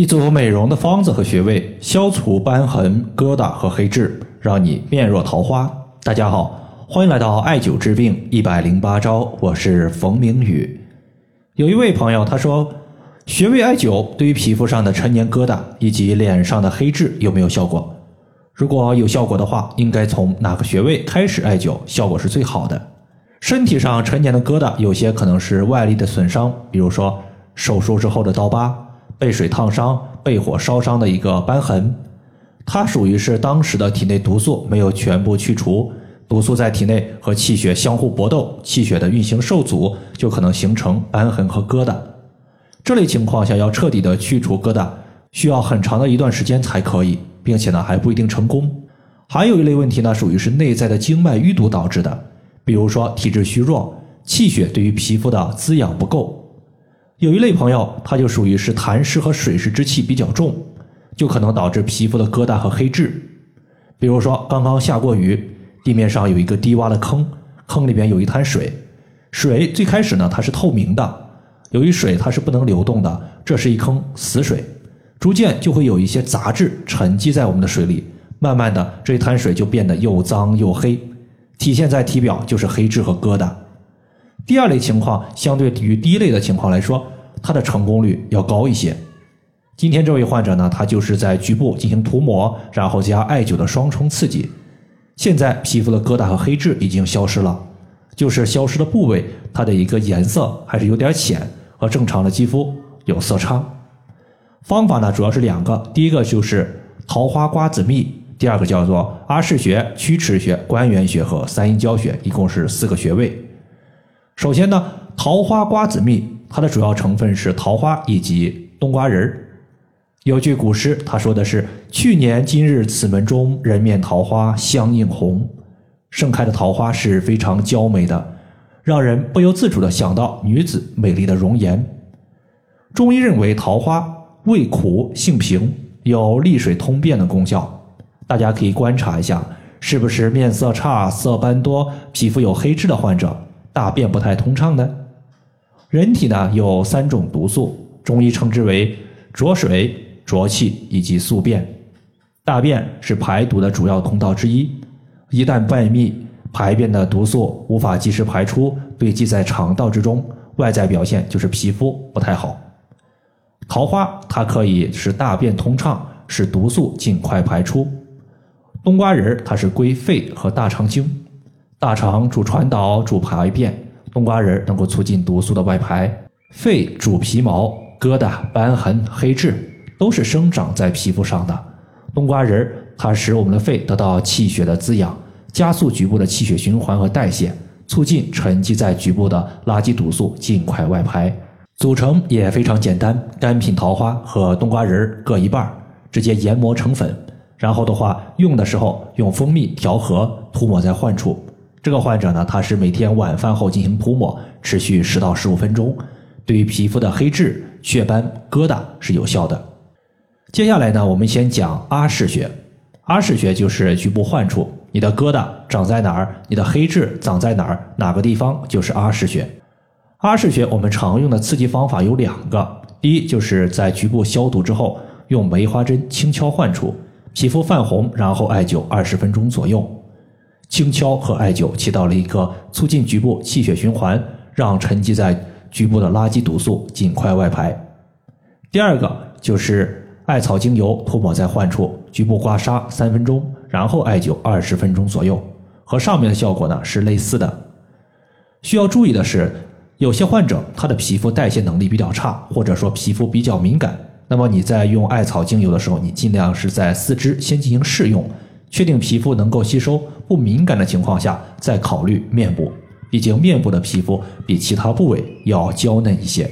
一组美容的方子和穴位，消除斑痕、疙瘩和黑痣，让你面若桃花。大家好，欢迎来到艾灸治病一百零八招，我是冯明宇。有一位朋友他说，穴位艾灸对于皮肤上的陈年疙瘩以及脸上的黑痣有没有效果？如果有效果的话，应该从哪个穴位开始艾灸，效果是最好的？身体上陈年的疙瘩，有些可能是外力的损伤，比如说手术之后的刀疤。被水烫伤、被火烧伤的一个瘢痕，它属于是当时的体内毒素没有全部去除，毒素在体内和气血相互搏斗，气血的运行受阻，就可能形成瘢痕和疙瘩。这类情况下要彻底的去除疙瘩，需要很长的一段时间才可以，并且呢还不一定成功。还有一类问题呢，属于是内在的经脉淤堵导致的，比如说体质虚弱，气血对于皮肤的滋养不够。有一类朋友，他就属于是痰湿和水湿之气比较重，就可能导致皮肤的疙瘩和黑痣。比如说，刚刚下过雨，地面上有一个低洼的坑，坑里边有一滩水，水最开始呢它是透明的，由于水它是不能流动的，这是一坑死水，逐渐就会有一些杂质沉积在我们的水里，慢慢的这一滩水就变得又脏又黑，体现在体表就是黑痣和疙瘩。第二类情况，相对于第一类的情况来说，它的成功率要高一些。今天这位患者呢，他就是在局部进行涂抹，然后加艾灸的双重刺激，现在皮肤的疙瘩和黑痣已经消失了，就是消失的部位，它的一个颜色还是有点浅，和正常的肌肤有色差。方法呢主要是两个，第一个就是桃花瓜子蜜，第二个叫做阿是穴、曲池穴、关元穴和三阴交穴，一共是四个穴位。首先呢，桃花瓜子蜜，它的主要成分是桃花以及冬瓜仁儿。有句古诗，他说的是：“去年今日此门中，人面桃花相映红。”盛开的桃花是非常娇美的，让人不由自主的想到女子美丽的容颜。中医认为桃花味苦性平，有利水通便的功效。大家可以观察一下，是不是面色差、色斑多、皮肤有黑痣的患者？大便不太通畅的，人体呢有三种毒素，中医称之为浊水、浊气以及宿便。大便是排毒的主要通道之一，一旦便秘，排便的毒素无法及时排出，堆积在肠道之中，外在表现就是皮肤不太好。桃花它可以使大便通畅，使毒素尽快排出。冬瓜仁儿它是归肺和大肠经。大肠主传导、主排便，冬瓜仁能够促进毒素的外排。肺主皮毛，疙瘩、瘢痕、黑痣都是生长在皮肤上的。冬瓜仁它使我们的肺得到气血的滋养，加速局部的气血循环和代谢，促进沉积在局部的垃圾毒素尽快外排。组成也非常简单，干品桃花和冬瓜仁各一半，直接研磨成粉，然后的话用的时候用蜂蜜调和，涂抹在患处。这个患者呢，他是每天晚饭后进行涂抹，持续十到十五分钟，对于皮肤的黑痣、雀斑、疙瘩是有效的。接下来呢，我们先讲阿是穴。阿是穴就是局部患处，你的疙瘩长在哪儿，你的黑痣长在哪儿，哪个地方就是阿是穴。阿是穴我们常用的刺激方法有两个，第一就是在局部消毒之后，用梅花针轻敲患处，皮肤泛红，然后艾灸二十分钟左右。轻敲和艾灸起到了一个促进局部气血循环，让沉积在局部的垃圾毒素尽快外排。第二个就是艾草精油涂抹在患处，局部刮痧三分钟，然后艾灸二十分钟左右，和上面的效果呢是类似的。需要注意的是，有些患者他的皮肤代谢能力比较差，或者说皮肤比较敏感，那么你在用艾草精油的时候，你尽量是在四肢先进行试用。确定皮肤能够吸收不敏感的情况下，再考虑面部。毕竟面部的皮肤比其他部位要娇嫩一些。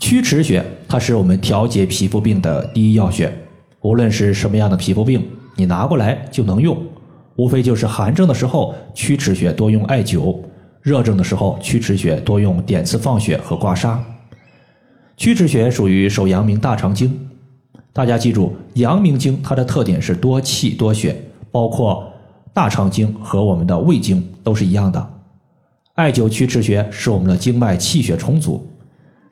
曲池穴，它是我们调节皮肤病的第一要穴。无论是什么样的皮肤病，你拿过来就能用。无非就是寒症的时候，曲池穴多用艾灸；热症的时候，曲池穴多用点刺放血和刮痧。曲池穴属于手阳明大肠经。大家记住，阳明经它的特点是多气多血。包括大肠经和我们的胃经都是一样的。艾灸曲池穴使我们的经脉气血充足，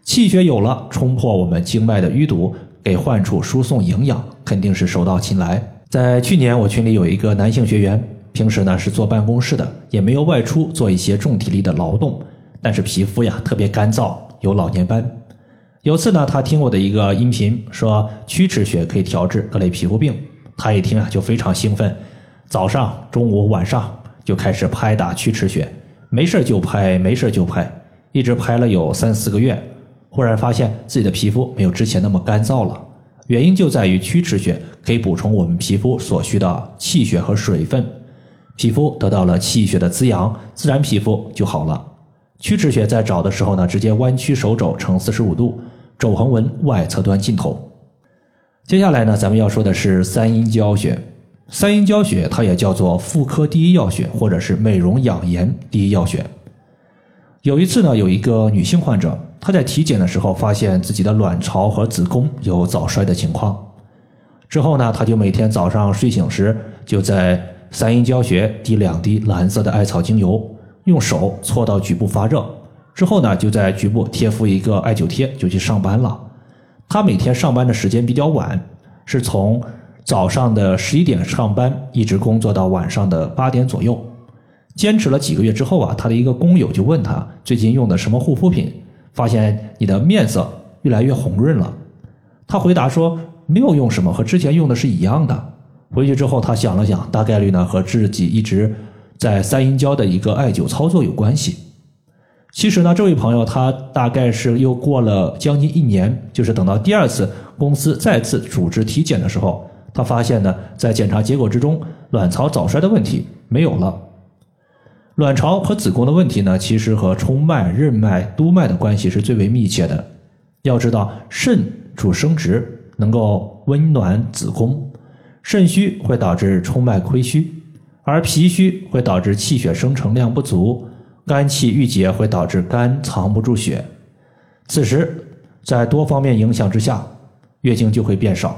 气血有了，冲破我们经脉的淤堵，给患处输送营养，肯定是手到擒来。在去年，我群里有一个男性学员，平时呢是坐办公室的，也没有外出做一些重体力的劳动，但是皮肤呀特别干燥，有老年斑。有次呢，他听我的一个音频，说曲池穴可以调治各类皮肤病，他一听啊就非常兴奋，早上、中午、晚上就开始拍打曲池穴，没事就拍，没事就拍，一直拍了有三四个月，忽然发现自己的皮肤没有之前那么干燥了。原因就在于曲池穴可以补充我们皮肤所需的气血和水分，皮肤得到了气血的滋养，自然皮肤就好了。曲池穴在找的时候呢，直接弯曲手肘成四十五度，肘横纹外侧端尽头。接下来呢，咱们要说的是三阴交穴。三阴交穴它也叫做妇科第一要穴，或者是美容养颜第一要穴。有一次呢，有一个女性患者。她在体检的时候发现自己的卵巢和子宫有早衰的情况，之后呢，她就每天早上睡醒时就在三阴交穴滴两滴蓝色的艾草精油，用手搓到局部发热，之后呢，就在局部贴敷一个艾灸贴就去上班了。他每天上班的时间比较晚，是从早上的十一点上班，一直工作到晚上的八点左右。坚持了几个月之后啊，他的一个工友就问他最近用的什么护肤品。发现你的面色越来越红润了，他回答说没有用什么，和之前用的是一样的。回去之后，他想了想，大概率呢和自己一直在三阴交的一个艾灸操作有关系。其实呢，这位朋友他大概是又过了将近一年，就是等到第二次公司再次组织体检的时候，他发现呢，在检查结果之中，卵巢早衰的问题没有了。卵巢和子宫的问题呢，其实和冲脉、任脉、督脉的关系是最为密切的。要知道，肾主生殖，能够温暖子宫；肾虚会导致冲脉亏虚，而脾虚会导致气血生成量不足，肝气郁结会导致肝藏不住血。此时，在多方面影响之下，月经就会变少。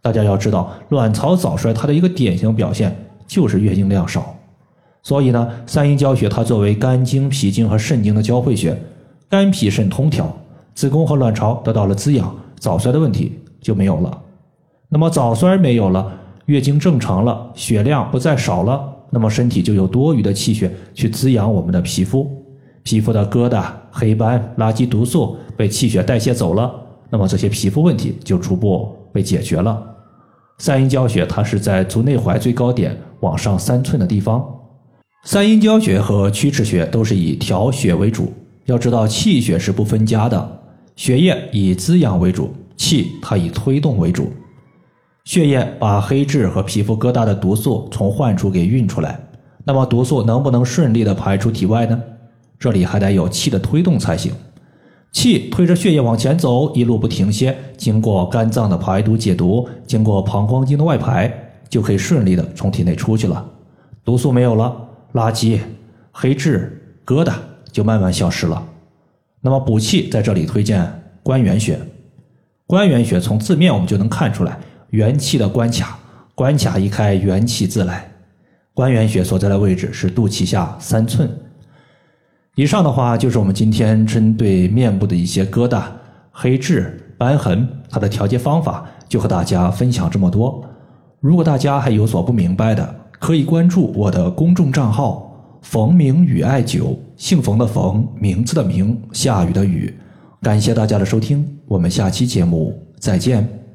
大家要知道，卵巢早衰它的一个典型表现就是月经量少。所以呢，三阴交穴它作为肝经、脾经和肾经的交汇穴，肝脾肾通调，子宫和卵巢得到了滋养，早衰的问题就没有了。那么早衰没有了，月经正常了，血量不再少了，那么身体就有多余的气血去滋养我们的皮肤，皮肤的疙瘩、黑斑、垃圾毒素被气血代谢走了，那么这些皮肤问题就逐步被解决了。三阴交穴它是在足内踝最高点往上三寸的地方。三阴交穴和曲池穴都是以调血为主，要知道气血是不分家的，血液以滋养为主，气它以推动为主。血液把黑痣和皮肤疙瘩的毒素从患处给运出来，那么毒素能不能顺利的排出体外呢？这里还得有气的推动才行。气推着血液往前走，一路不停歇，经过肝脏的排毒解毒，经过膀胱经的外排，就可以顺利的从体内出去了，毒素没有了。垃圾、黑痣、疙瘩就慢慢消失了。那么补气在这里推荐关元穴。关元穴从字面我们就能看出来，元气的关卡，关卡一开，元气自来。关元穴所在的位置是肚脐下三寸。以上的话就是我们今天针对面部的一些疙瘩、黑痣、斑痕，它的调节方法，就和大家分享这么多。如果大家还有所不明白的，可以关注我的公众账号“冯明宇艾灸”，姓冯的冯，名字的名，下雨的雨。感谢大家的收听，我们下期节目再见。